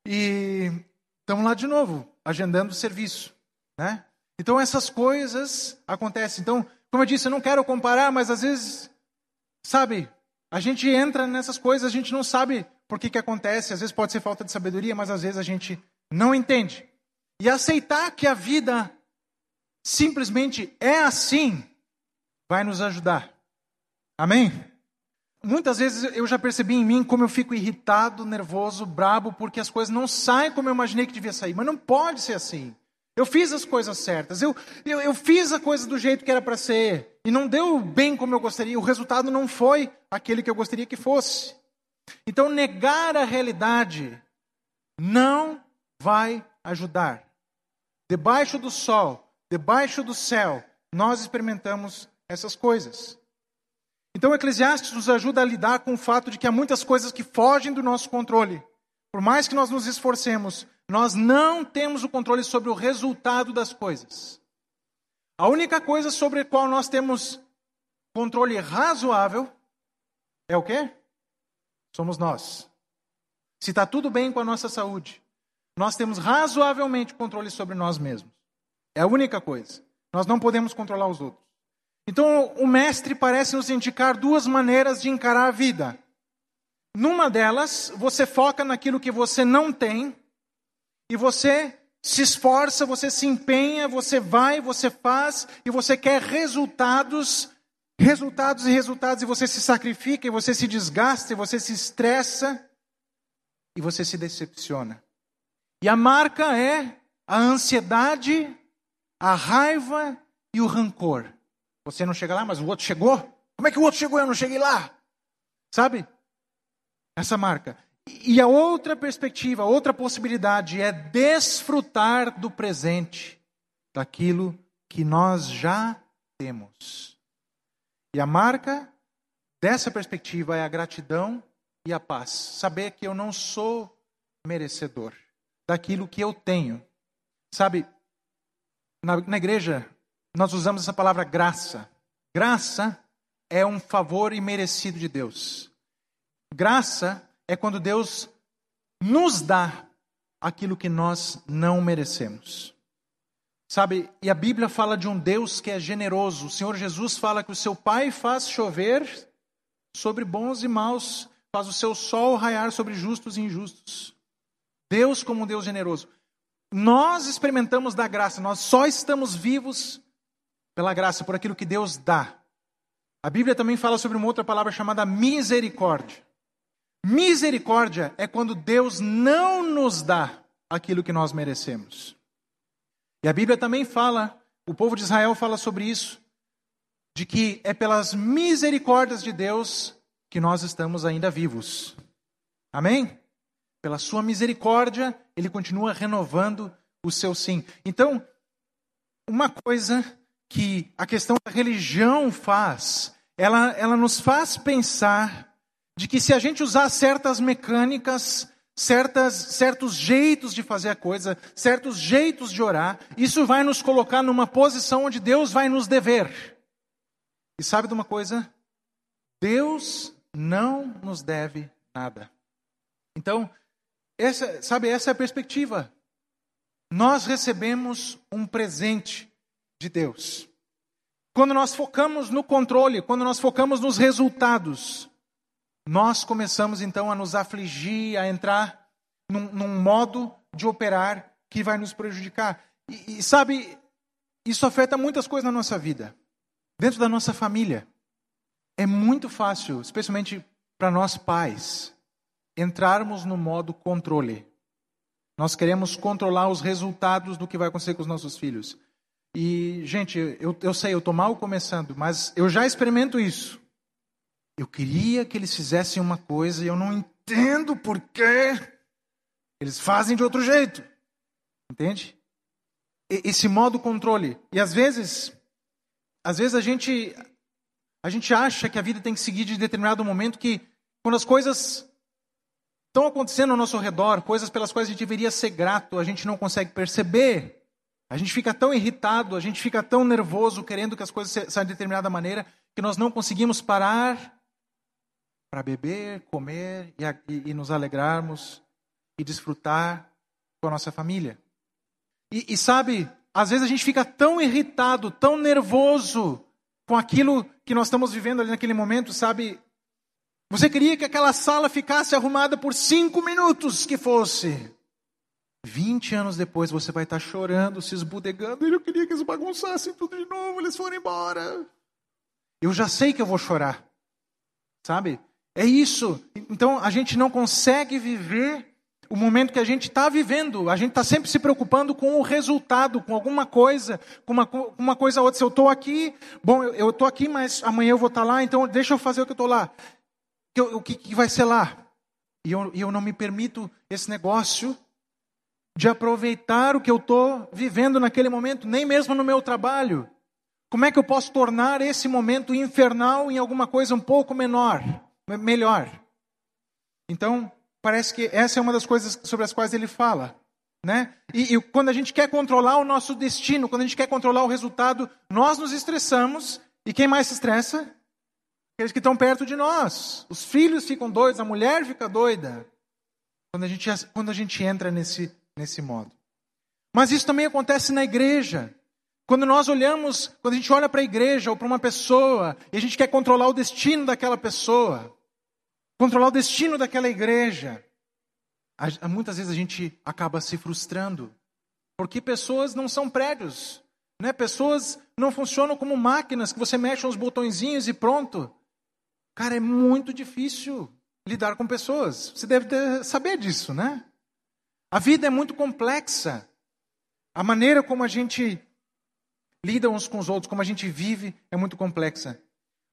e estamos lá de novo, agendando o serviço, né? Então essas coisas acontecem. Então, como eu disse, eu não quero comparar, mas às vezes Sabe, a gente entra nessas coisas, a gente não sabe por que, que acontece. Às vezes pode ser falta de sabedoria, mas às vezes a gente não entende. E aceitar que a vida simplesmente é assim vai nos ajudar. Amém? Muitas vezes eu já percebi em mim como eu fico irritado, nervoso, brabo, porque as coisas não saem como eu imaginei que devia sair. Mas não pode ser assim. Eu fiz as coisas certas, eu, eu, eu fiz a coisa do jeito que era para ser, e não deu bem como eu gostaria, o resultado não foi aquele que eu gostaria que fosse. Então, negar a realidade não vai ajudar. Debaixo do sol, debaixo do céu, nós experimentamos essas coisas. Então, Eclesiastes nos ajuda a lidar com o fato de que há muitas coisas que fogem do nosso controle. Por mais que nós nos esforcemos, nós não temos o controle sobre o resultado das coisas. A única coisa sobre a qual nós temos controle razoável é o quê? Somos nós. Se está tudo bem com a nossa saúde, nós temos razoavelmente controle sobre nós mesmos. É a única coisa. Nós não podemos controlar os outros. Então, o mestre parece nos indicar duas maneiras de encarar a vida. Numa delas, você foca naquilo que você não tem e você se esforça, você se empenha, você vai, você faz e você quer resultados, resultados e resultados, e você se sacrifica, e você se desgasta, e você se estressa, e você se decepciona. E a marca é a ansiedade, a raiva e o rancor. Você não chega lá, mas o outro chegou? Como é que o outro chegou e eu não cheguei lá? Sabe? Essa marca. E a outra perspectiva, a outra possibilidade é desfrutar do presente, daquilo que nós já temos. E a marca dessa perspectiva é a gratidão e a paz. Saber que eu não sou merecedor daquilo que eu tenho. Sabe, na, na igreja nós usamos essa palavra graça. Graça é um favor imerecido de Deus. Graça é quando Deus nos dá aquilo que nós não merecemos. Sabe, e a Bíblia fala de um Deus que é generoso. O Senhor Jesus fala que o seu Pai faz chover sobre bons e maus, faz o seu sol raiar sobre justos e injustos. Deus como um Deus generoso. Nós experimentamos da graça, nós só estamos vivos pela graça, por aquilo que Deus dá. A Bíblia também fala sobre uma outra palavra chamada misericórdia. Misericórdia é quando Deus não nos dá aquilo que nós merecemos. E a Bíblia também fala, o povo de Israel fala sobre isso, de que é pelas misericórdias de Deus que nós estamos ainda vivos. Amém? Pela sua misericórdia, ele continua renovando o seu sim. Então, uma coisa que a questão da religião faz, ela, ela nos faz pensar de que se a gente usar certas mecânicas, certas, certos jeitos de fazer a coisa, certos jeitos de orar, isso vai nos colocar numa posição onde Deus vai nos dever. E sabe de uma coisa? Deus não nos deve nada. Então, essa, sabe, essa é a perspectiva. Nós recebemos um presente de Deus. Quando nós focamos no controle, quando nós focamos nos resultados, nós começamos então a nos afligir, a entrar num, num modo de operar que vai nos prejudicar. E, e sabe, isso afeta muitas coisas na nossa vida, dentro da nossa família. É muito fácil, especialmente para nós pais, entrarmos no modo controle. Nós queremos controlar os resultados do que vai acontecer com os nossos filhos. E, gente, eu, eu sei, eu estou mal começando, mas eu já experimento isso. Eu queria que eles fizessem uma coisa e eu não entendo por quê. Eles fazem de outro jeito. Entende? Esse modo controle. E às vezes, às vezes a gente a gente acha que a vida tem que seguir de determinado momento que quando as coisas estão acontecendo ao nosso redor, coisas pelas quais a gente deveria ser grato, a gente não consegue perceber. A gente fica tão irritado, a gente fica tão nervoso, querendo que as coisas saiam de determinada maneira, que nós não conseguimos parar para beber, comer e, e, e, nos alegrarmos e desfrutar com a nossa família. E, e sabe, às vezes a gente fica tão irritado, tão nervoso com aquilo que nós estamos vivendo ali naquele momento, sabe? Você queria que aquela sala ficasse arrumada por cinco minutos que fosse. Vinte anos depois você vai estar chorando, se esbudegando. Eu queria que eles bagunçassem tudo de novo, eles foram embora. Eu já sei que eu vou chorar. Sabe? É isso. Então a gente não consegue viver o momento que a gente está vivendo. A gente está sempre se preocupando com o resultado, com alguma coisa, com uma, uma coisa ou outra. Se eu estou aqui, bom, eu estou aqui, mas amanhã eu vou estar tá lá, então deixa eu fazer o que eu estou lá. O que, que vai ser lá? E eu, eu não me permito esse negócio de aproveitar o que eu estou vivendo naquele momento, nem mesmo no meu trabalho. Como é que eu posso tornar esse momento infernal em alguma coisa um pouco menor? melhor. Então, parece que essa é uma das coisas sobre as quais ele fala. Né? E, e, quando a gente quer controlar o nosso destino, quando a gente quer controlar o resultado, nós nos estressamos. E quem mais se estressa? Aqueles que estão perto de nós. Os filhos ficam doidos, a mulher fica doida. Quando a gente, quando a gente entra nesse, nesse modo. Mas isso também acontece na igreja. Quando nós olhamos, quando a gente olha para a igreja ou para uma pessoa e a gente quer controlar o destino daquela pessoa, controlar o destino daquela igreja. Muitas vezes a gente acaba se frustrando, porque pessoas não são prédios, né? pessoas não funcionam como máquinas que você mexe uns botõezinhos e pronto. Cara, é muito difícil lidar com pessoas. Você deve ter, saber disso, né? A vida é muito complexa. A maneira como a gente lida uns com os outros, como a gente vive, é muito complexa.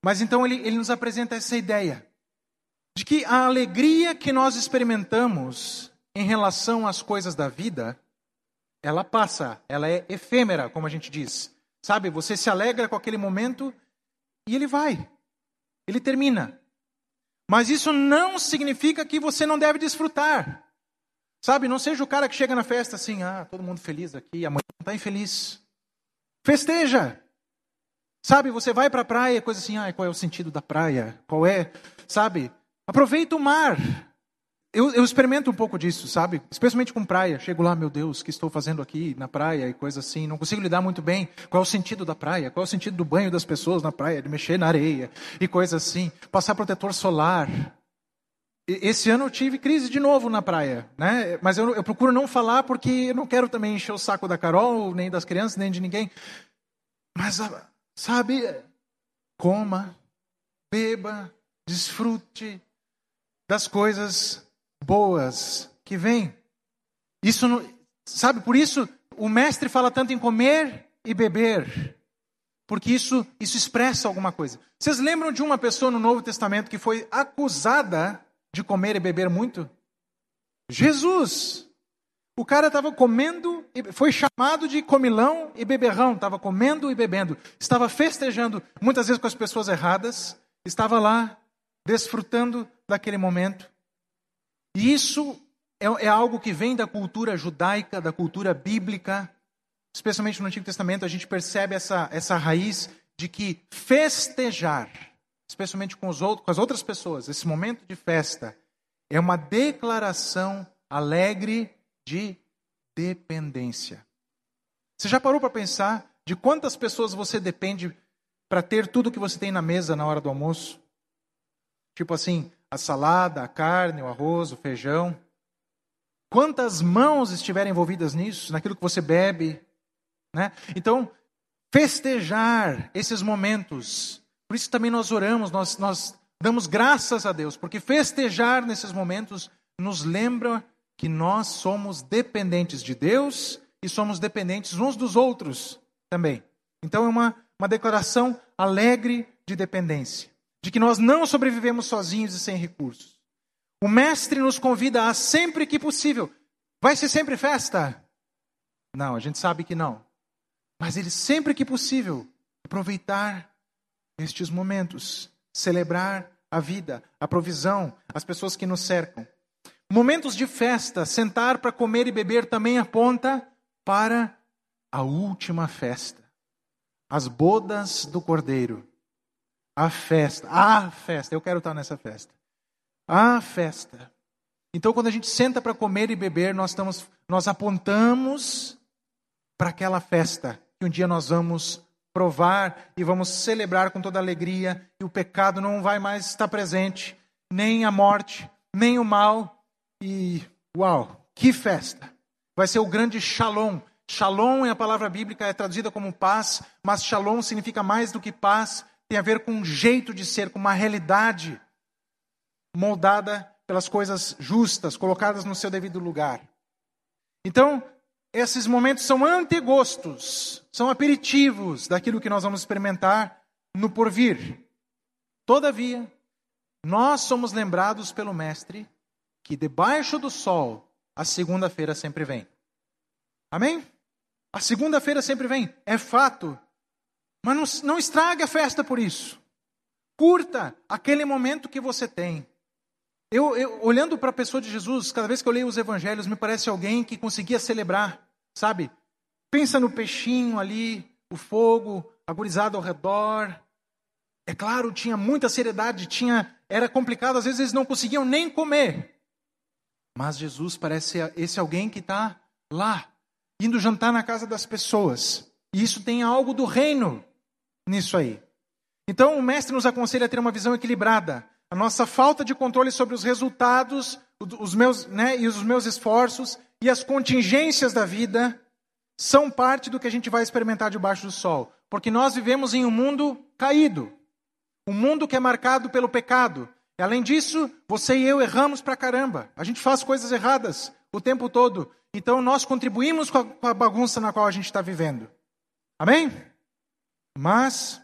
Mas então ele, ele nos apresenta essa ideia de que a alegria que nós experimentamos em relação às coisas da vida, ela passa, ela é efêmera, como a gente diz. Sabe, você se alegra com aquele momento e ele vai, ele termina. Mas isso não significa que você não deve desfrutar. Sabe, não seja o cara que chega na festa assim, ah, todo mundo feliz aqui, amanhã está infeliz. Festeja. Sabe, você vai para a praia, coisa assim, ah, qual é o sentido da praia? Qual é, sabe? Aproveita o mar. Eu, eu, experimento um pouco disso, sabe? Especialmente com praia. Chego lá, meu Deus, o que estou fazendo aqui na praia e coisa assim. Não consigo lidar muito bem. Qual é o sentido da praia? Qual é o sentido do banho das pessoas na praia? De mexer na areia e coisa assim. Passar protetor solar. Esse ano eu tive crise de novo na praia, né? Mas eu, eu procuro não falar porque eu não quero também encher o saco da Carol, nem das crianças, nem de ninguém. Mas a, sabe, coma, beba, desfrute das coisas boas que vêm. Isso, sabe, por isso o mestre fala tanto em comer e beber, porque isso, isso expressa alguma coisa. Vocês lembram de uma pessoa no Novo Testamento que foi acusada de comer e beber muito? Jesus. O cara estava comendo, foi chamado de comilão e beberrão, estava comendo e bebendo, estava festejando, muitas vezes com as pessoas erradas, estava lá desfrutando daquele momento. E isso é, é algo que vem da cultura judaica, da cultura bíblica, especialmente no Antigo Testamento, a gente percebe essa, essa raiz de que festejar, especialmente com, os outros, com as outras pessoas, esse momento de festa, é uma declaração alegre de dependência. Você já parou para pensar de quantas pessoas você depende para ter tudo que você tem na mesa na hora do almoço? Tipo assim, a salada, a carne, o arroz, o feijão. Quantas mãos estiverem envolvidas nisso, naquilo que você bebe? Né? Então, festejar esses momentos. Por isso também nós oramos, nós, nós damos graças a Deus, porque festejar nesses momentos nos lembra que nós somos dependentes de Deus e somos dependentes uns dos outros também. Então é uma, uma declaração alegre de dependência, de que nós não sobrevivemos sozinhos e sem recursos. O Mestre nos convida a sempre que possível. Vai ser sempre festa? Não, a gente sabe que não. Mas ele sempre que possível aproveitar estes momentos, celebrar a vida, a provisão, as pessoas que nos cercam. Momentos de festa, sentar para comer e beber também aponta para a última festa. As bodas do Cordeiro. A festa. A festa. Eu quero estar nessa festa. A festa. Então, quando a gente senta para comer e beber, nós, estamos, nós apontamos para aquela festa que um dia nós vamos provar e vamos celebrar com toda alegria, e o pecado não vai mais estar presente, nem a morte, nem o mal, e uau, que festa! Vai ser o grande shalom. Shalom é a palavra bíblica, é traduzida como paz, mas shalom significa mais do que paz, tem a ver com um jeito de ser, com uma realidade moldada pelas coisas justas, colocadas no seu devido lugar. Então, esses momentos são antegostos, são aperitivos daquilo que nós vamos experimentar no porvir. Todavia, nós somos lembrados pelo Mestre que debaixo do sol a segunda-feira sempre vem. Amém? A segunda-feira sempre vem, é fato. Mas não, não estrague a festa por isso. Curta aquele momento que você tem. Eu, eu olhando para a pessoa de Jesus, cada vez que eu leio os evangelhos, me parece alguém que conseguia celebrar sabe? Pensa no peixinho ali, o fogo, agorizado ao redor. É claro, tinha muita seriedade, tinha, era complicado, às vezes eles não conseguiam nem comer. Mas Jesus parece esse alguém que está lá, indo jantar na casa das pessoas. E isso tem algo do reino nisso aí. Então o mestre nos aconselha a ter uma visão equilibrada. A nossa falta de controle sobre os resultados, os meus, né, e os meus esforços e as contingências da vida são parte do que a gente vai experimentar debaixo do sol. Porque nós vivemos em um mundo caído, um mundo que é marcado pelo pecado. E, além disso, você e eu erramos pra caramba. A gente faz coisas erradas o tempo todo. Então nós contribuímos com a, bagunça na qual a gente está vivendo. Amém? Mas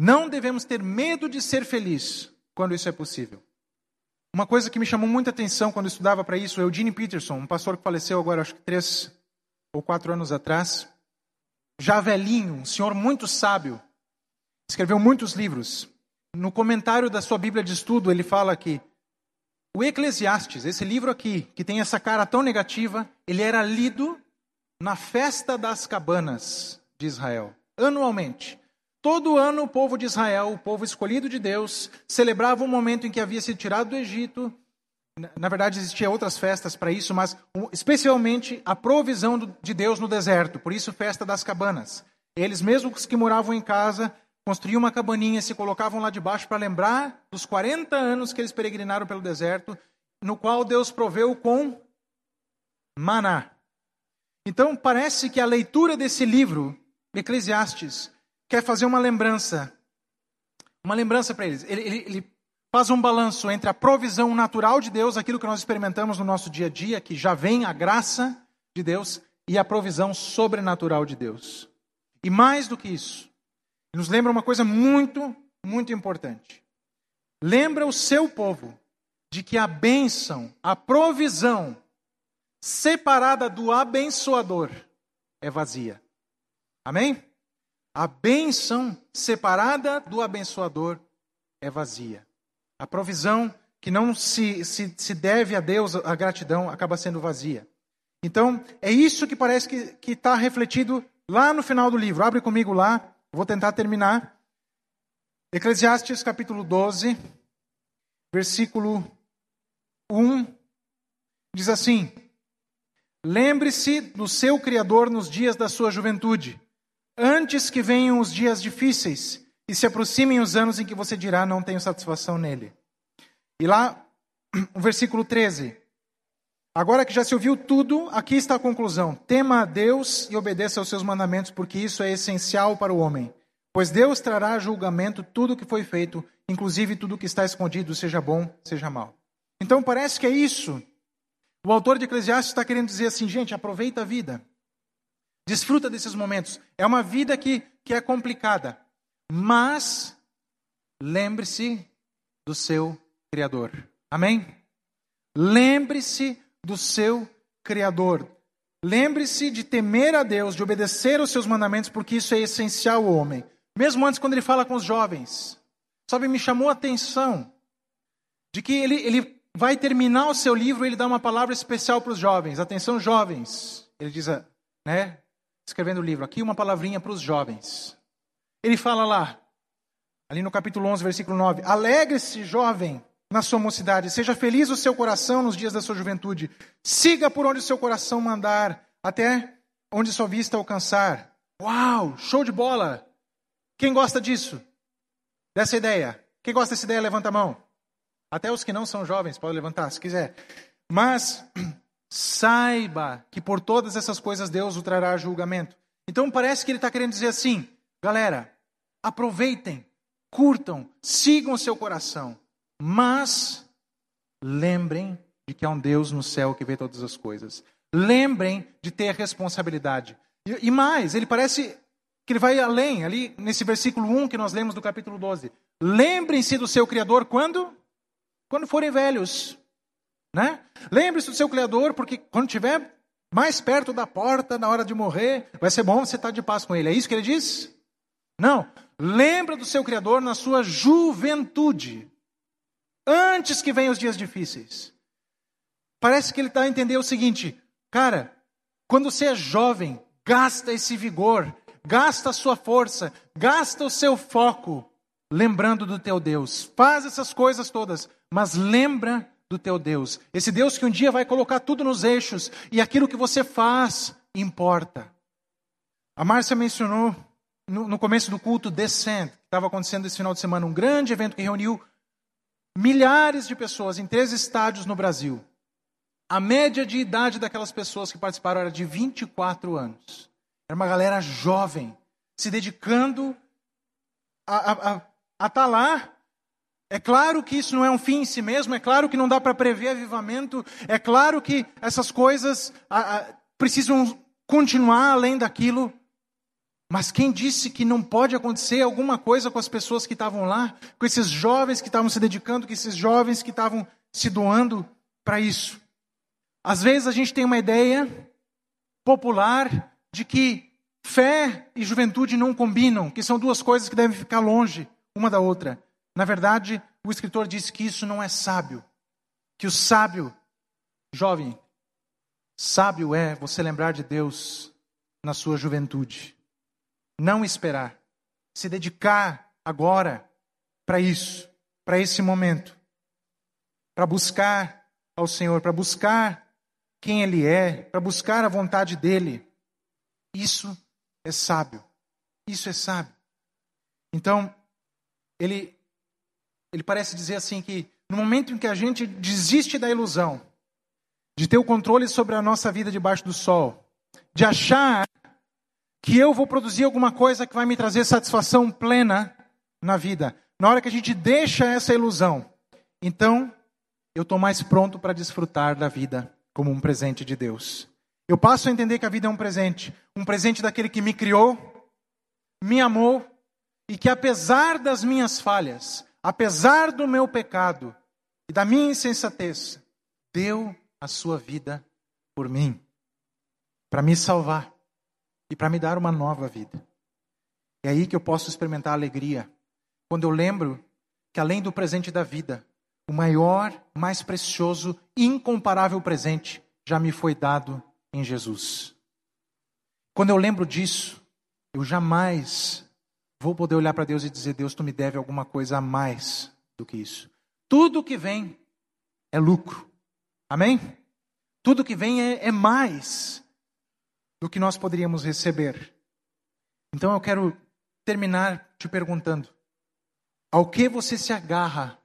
não devemos ter medo de ser feliz quando isso é possível. Uma coisa que me chamou muita atenção quando eu estudava para isso, Eugene Peterson, um pastor que faleceu agora, acho que três ou quatro anos atrás, já velhinho, um senhor muito sábio, escreveu muitos livros. No comentário da sua Bíblia de estudo, ele fala que o Eclesiastes, esse livro aqui, que tem essa cara tão negativa, ele era lido na festa das cabanas de Israel, anualmente. Todo ano o povo de Israel, o povo escolhido de Deus, celebrava o momento em que havia sido tirado do Egito. Na verdade, existiam outras festas para isso, mas especialmente a provisão de Deus no deserto. Por isso, festa das cabanas. Eles mesmos que moravam em casa construíam uma cabaninha, se colocavam lá debaixo para lembrar dos 40 anos que eles peregrinaram pelo deserto, no qual Deus proveu com maná. Então, parece que a leitura desse livro, Eclesiastes, quer fazer uma lembrança, uma lembrança para eles. Ele, ele, ele faz um balanço entre a provisão natural de Deus, aquilo que nós experimentamos no nosso dia a dia, que já vem a graça de Deus, e a provisão sobrenatural de Deus. E mais do que isso, nos lembra uma coisa muito, muito importante. Lembra o seu povo de que a bênção, a provisão separada do abençoador é vazia. Amém? A bênção separada do abençoador é vazia. A provisão que não se, se, se deve a Deus, a gratidão, acaba sendo vazia. Então, é isso que parece que está refletido lá no final do livro. Abre comigo lá, vou tentar terminar. Eclesiastes capítulo 12, versículo 1, diz assim: Lembre-se do seu Criador nos dias da sua juventude, antes que venham os dias difíceis e se aproximem os anos em que você dirá: Não tenho satisfação nele. E lá, o versículo 13: Agora que já se ouviu tudo, aqui está a conclusão: tema a Deus e obedeça aos seus mandamentos, porque isso é essencial para o homem. Pois Deus trará a julgamento tudo o que foi feito, inclusive tudo o que está escondido, seja bom, seja mal. Então parece que é isso. O autor de Eclesiastes está querendo dizer assim, gente, aproveita a vida. Desfruta desses momentos. É uma vida que, que é complicada. Mas lembre-se do seu Criador. Amém? Lembre-se do seu Criador. Lembre-se de temer a Deus, de obedecer aos seus mandamentos, porque isso é essencial ao homem. Mesmo antes, quando ele fala com os jovens, sabe, me chamou a atenção de que ele, ele vai terminar o seu livro e ele dá uma palavra especial para os jovens. Atenção, jovens. Ele diz, né, escrevendo o livro, aqui uma palavrinha para os jovens. Ele fala lá, ali no capítulo 11, versículo 9: Alegre-se, jovem, na sua mocidade. Seja feliz o seu coração nos dias da sua juventude. Siga por onde o seu coração mandar, até onde sua vista alcançar. Uau, show de bola! Quem gosta disso? Dessa ideia? Quem gosta dessa ideia, levanta a mão. Até os que não são jovens, pode levantar, se quiser. Mas saiba que por todas essas coisas Deus o trará julgamento. Então parece que ele está querendo dizer assim, galera, aproveitem, curtam, sigam o seu coração. Mas lembrem de que há um Deus no céu que vê todas as coisas. Lembrem de ter responsabilidade. E, e mais, ele parece que ele vai além, ali nesse versículo 1 que nós lemos do capítulo 12. Lembrem-se do seu Criador quando? Quando forem velhos. Né? Lembre-se do seu Criador, porque quando estiver mais perto da porta, na hora de morrer, vai ser bom você estar de paz com Ele. É isso que ele diz? Não. Lembra do seu Criador na sua juventude antes que venham os dias difíceis. Parece que ele está a entender o seguinte, cara, quando você é jovem, gasta esse vigor, gasta a sua força, gasta o seu foco, lembrando do teu Deus. Faz essas coisas todas, mas lembra do teu Deus. Esse Deus que um dia vai colocar tudo nos eixos e aquilo que você faz importa. A Márcia mencionou no, no começo do culto Descent, que estava acontecendo esse final de semana, um grande evento que reuniu milhares de pessoas em três estádios no Brasil. A média de idade daquelas pessoas que participaram era de 24 anos. Era uma galera jovem, se dedicando a estar tá lá. É claro que isso não é um fim em si mesmo, é claro que não dá para prever avivamento, é claro que essas coisas a, a, precisam continuar além daquilo, mas quem disse que não pode acontecer alguma coisa com as pessoas que estavam lá, com esses jovens que estavam se dedicando, com esses jovens que estavam se doando para isso? Às vezes a gente tem uma ideia popular de que fé e juventude não combinam, que são duas coisas que devem ficar longe uma da outra. Na verdade, o escritor diz que isso não é sábio. Que o sábio, jovem, sábio é você lembrar de Deus na sua juventude. Não esperar. Se dedicar agora para isso, para esse momento. Para buscar ao Senhor, para buscar quem Ele é, para buscar a vontade dEle. Isso é sábio. Isso é sábio. Então, ele, ele parece dizer assim que no momento em que a gente desiste da ilusão de ter o controle sobre a nossa vida debaixo do sol, de achar que eu vou produzir alguma coisa que vai me trazer satisfação plena na vida. Na hora que a gente deixa essa ilusão, então eu estou mais pronto para desfrutar da vida como um presente de Deus. Eu passo a entender que a vida é um presente, um presente daquele que me criou, me amou e que apesar das minhas falhas, apesar do meu pecado e da minha insensatez, deu a sua vida por mim, para me salvar e para me dar uma nova vida. É aí que eu posso experimentar alegria, quando eu lembro que além do presente da vida, o maior, mais precioso, incomparável presente já me foi dado em Jesus. Quando eu lembro disso, eu jamais vou poder olhar para Deus e dizer: Deus, tu me deve alguma coisa a mais do que isso. Tudo que vem é lucro. Amém? Tudo que vem é, é mais do que nós poderíamos receber. Então eu quero terminar te perguntando: ao que você se agarra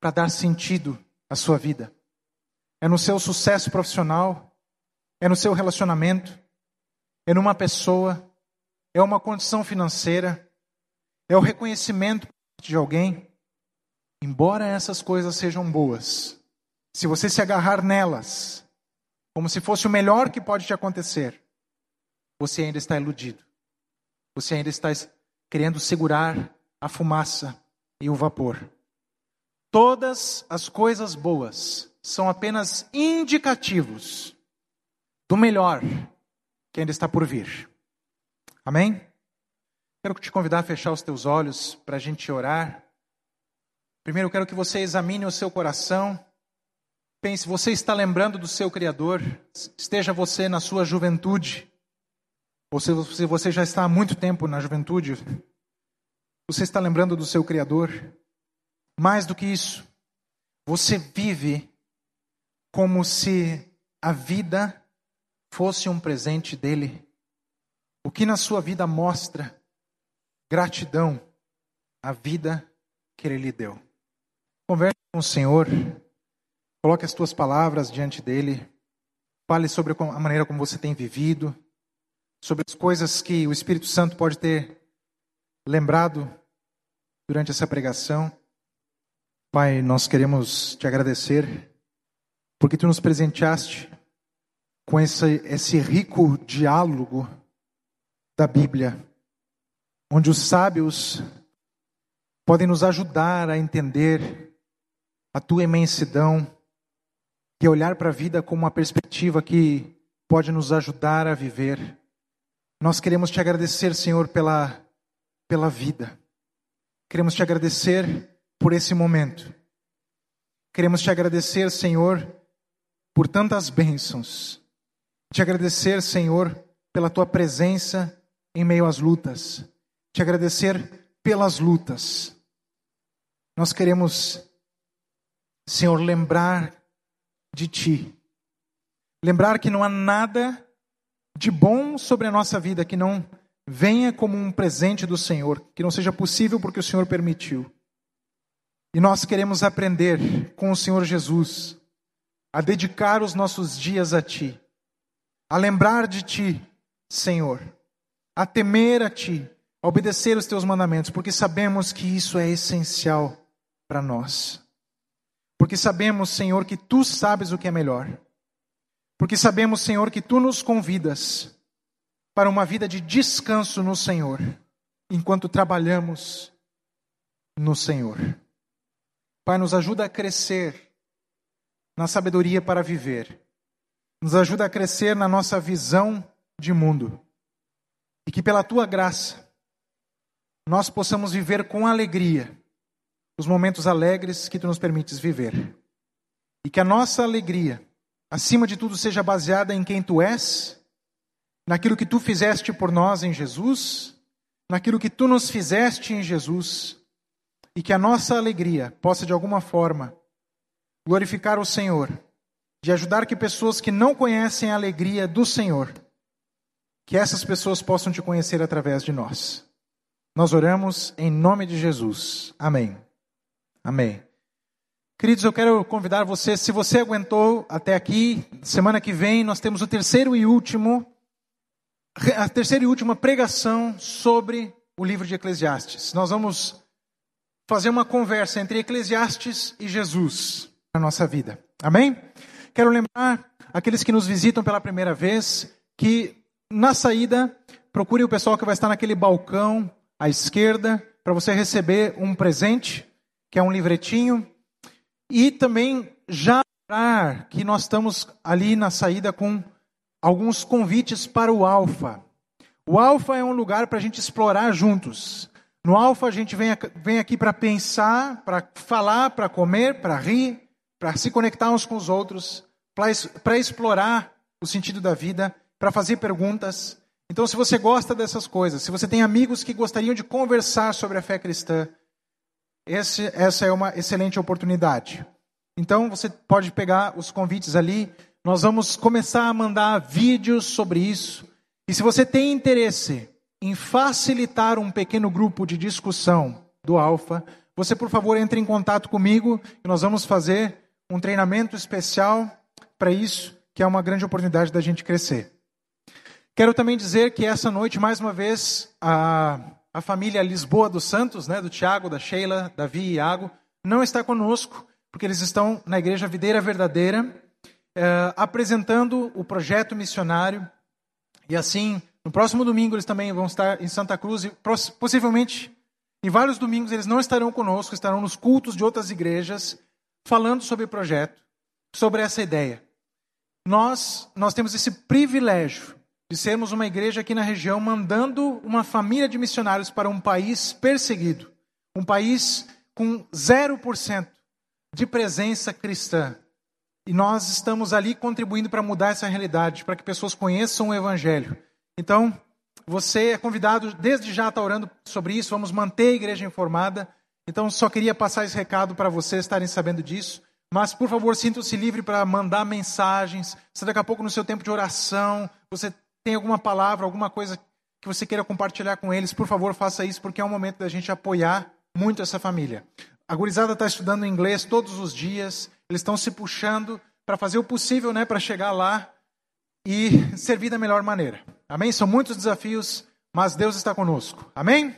para dar sentido à sua vida? É no seu sucesso profissional? É no seu relacionamento? É numa pessoa? É uma condição financeira? É o reconhecimento de alguém? Embora essas coisas sejam boas, se você se agarrar nelas, como se fosse o melhor que pode te acontecer, você ainda está iludido. Você ainda está querendo segurar a fumaça e o vapor. Todas as coisas boas são apenas indicativos do melhor que ainda está por vir. Amém? Quero te convidar a fechar os teus olhos para a gente orar. Primeiro, eu quero que você examine o seu coração. Pense, você está lembrando do seu Criador? Esteja você na sua juventude, ou se você já está há muito tempo na juventude, você está lembrando do seu Criador? Mais do que isso, você vive como se a vida fosse um presente dele. O que na sua vida mostra gratidão à vida que ele lhe deu. Converse com o Senhor, coloque as tuas palavras diante dele, fale sobre a maneira como você tem vivido, sobre as coisas que o Espírito Santo pode ter lembrado durante essa pregação. Pai, nós queremos te agradecer porque tu nos presenteaste com esse, esse rico diálogo da Bíblia, onde os sábios podem nos ajudar a entender a tua imensidão e olhar para a vida com uma perspectiva que pode nos ajudar a viver. Nós queremos te agradecer, Senhor, pela, pela vida. Queremos te agradecer por esse momento. Queremos te agradecer, Senhor, por tantas bênçãos. Te agradecer, Senhor, pela tua presença em meio às lutas. Te agradecer pelas lutas. Nós queremos, Senhor, lembrar de Ti. Lembrar que não há nada de bom sobre a nossa vida que não venha como um presente do Senhor, que não seja possível porque o Senhor permitiu. E nós queremos aprender com o Senhor Jesus a dedicar os nossos dias a Ti, a lembrar de Ti, Senhor, a temer a Ti, a obedecer os Teus mandamentos, porque sabemos que isso é essencial para nós. Porque sabemos, Senhor, que Tu sabes o que é melhor. Porque sabemos, Senhor, que Tu nos convidas para uma vida de descanso no Senhor, enquanto trabalhamos no Senhor. Pai, nos ajuda a crescer na sabedoria para viver. Nos ajuda a crescer na nossa visão de mundo. E que pela tua graça nós possamos viver com alegria os momentos alegres que tu nos permites viver. E que a nossa alegria, acima de tudo, seja baseada em quem tu és naquilo que tu fizeste por nós em Jesus, naquilo que tu nos fizeste em Jesus, e que a nossa alegria possa de alguma forma glorificar o Senhor, de ajudar que pessoas que não conhecem a alegria do Senhor, que essas pessoas possam te conhecer através de nós. Nós oramos em nome de Jesus. Amém. Amém. Queridos, eu quero convidar você, se você aguentou até aqui, semana que vem nós temos o terceiro e último a terceira e última pregação sobre o livro de Eclesiastes. Nós vamos fazer uma conversa entre Eclesiastes e Jesus na nossa vida. Amém? Quero lembrar aqueles que nos visitam pela primeira vez que na saída procure o pessoal que vai estar naquele balcão à esquerda para você receber um presente, que é um livretinho, e também já que nós estamos ali na saída com alguns convites para o Alfa. O Alfa é um lugar para a gente explorar juntos. No Alfa a gente vem, vem aqui para pensar, para falar, para comer, para rir, para se conectar uns com os outros, para explorar o sentido da vida, para fazer perguntas. Então, se você gosta dessas coisas, se você tem amigos que gostariam de conversar sobre a fé cristã, esse, essa é uma excelente oportunidade. Então, você pode pegar os convites ali. Nós vamos começar a mandar vídeos sobre isso. E se você tem interesse em facilitar um pequeno grupo de discussão do Alfa, você, por favor, entre em contato comigo e nós vamos fazer um treinamento especial para isso, que é uma grande oportunidade da gente crescer. Quero também dizer que essa noite, mais uma vez, a, a família Lisboa dos Santos, né, do Tiago, da Sheila, Davi e Iago, não está conosco, porque eles estão na Igreja Videira Verdadeira, é, apresentando o projeto missionário. E assim, no próximo domingo eles também vão estar em Santa Cruz, e possivelmente em vários domingos eles não estarão conosco, estarão nos cultos de outras igrejas, falando sobre o projeto, sobre essa ideia. Nós, nós temos esse privilégio de sermos uma igreja aqui na região mandando uma família de missionários para um país perseguido, um país com 0% de presença cristã. E nós estamos ali contribuindo para mudar essa realidade, para que pessoas conheçam o Evangelho. Então, você é convidado desde já a estar orando sobre isso, vamos manter a igreja informada. Então, só queria passar esse recado para vocês estarem sabendo disso. Mas, por favor, sintam-se livre para mandar mensagens. Se daqui a pouco, no seu tempo de oração, você tem alguma palavra, alguma coisa que você queira compartilhar com eles, por favor, faça isso, porque é um momento da gente apoiar muito essa família. A gurizada está estudando inglês todos os dias, eles estão se puxando para fazer o possível né, para chegar lá e servir da melhor maneira. Amém? São muitos desafios, mas Deus está conosco. Amém?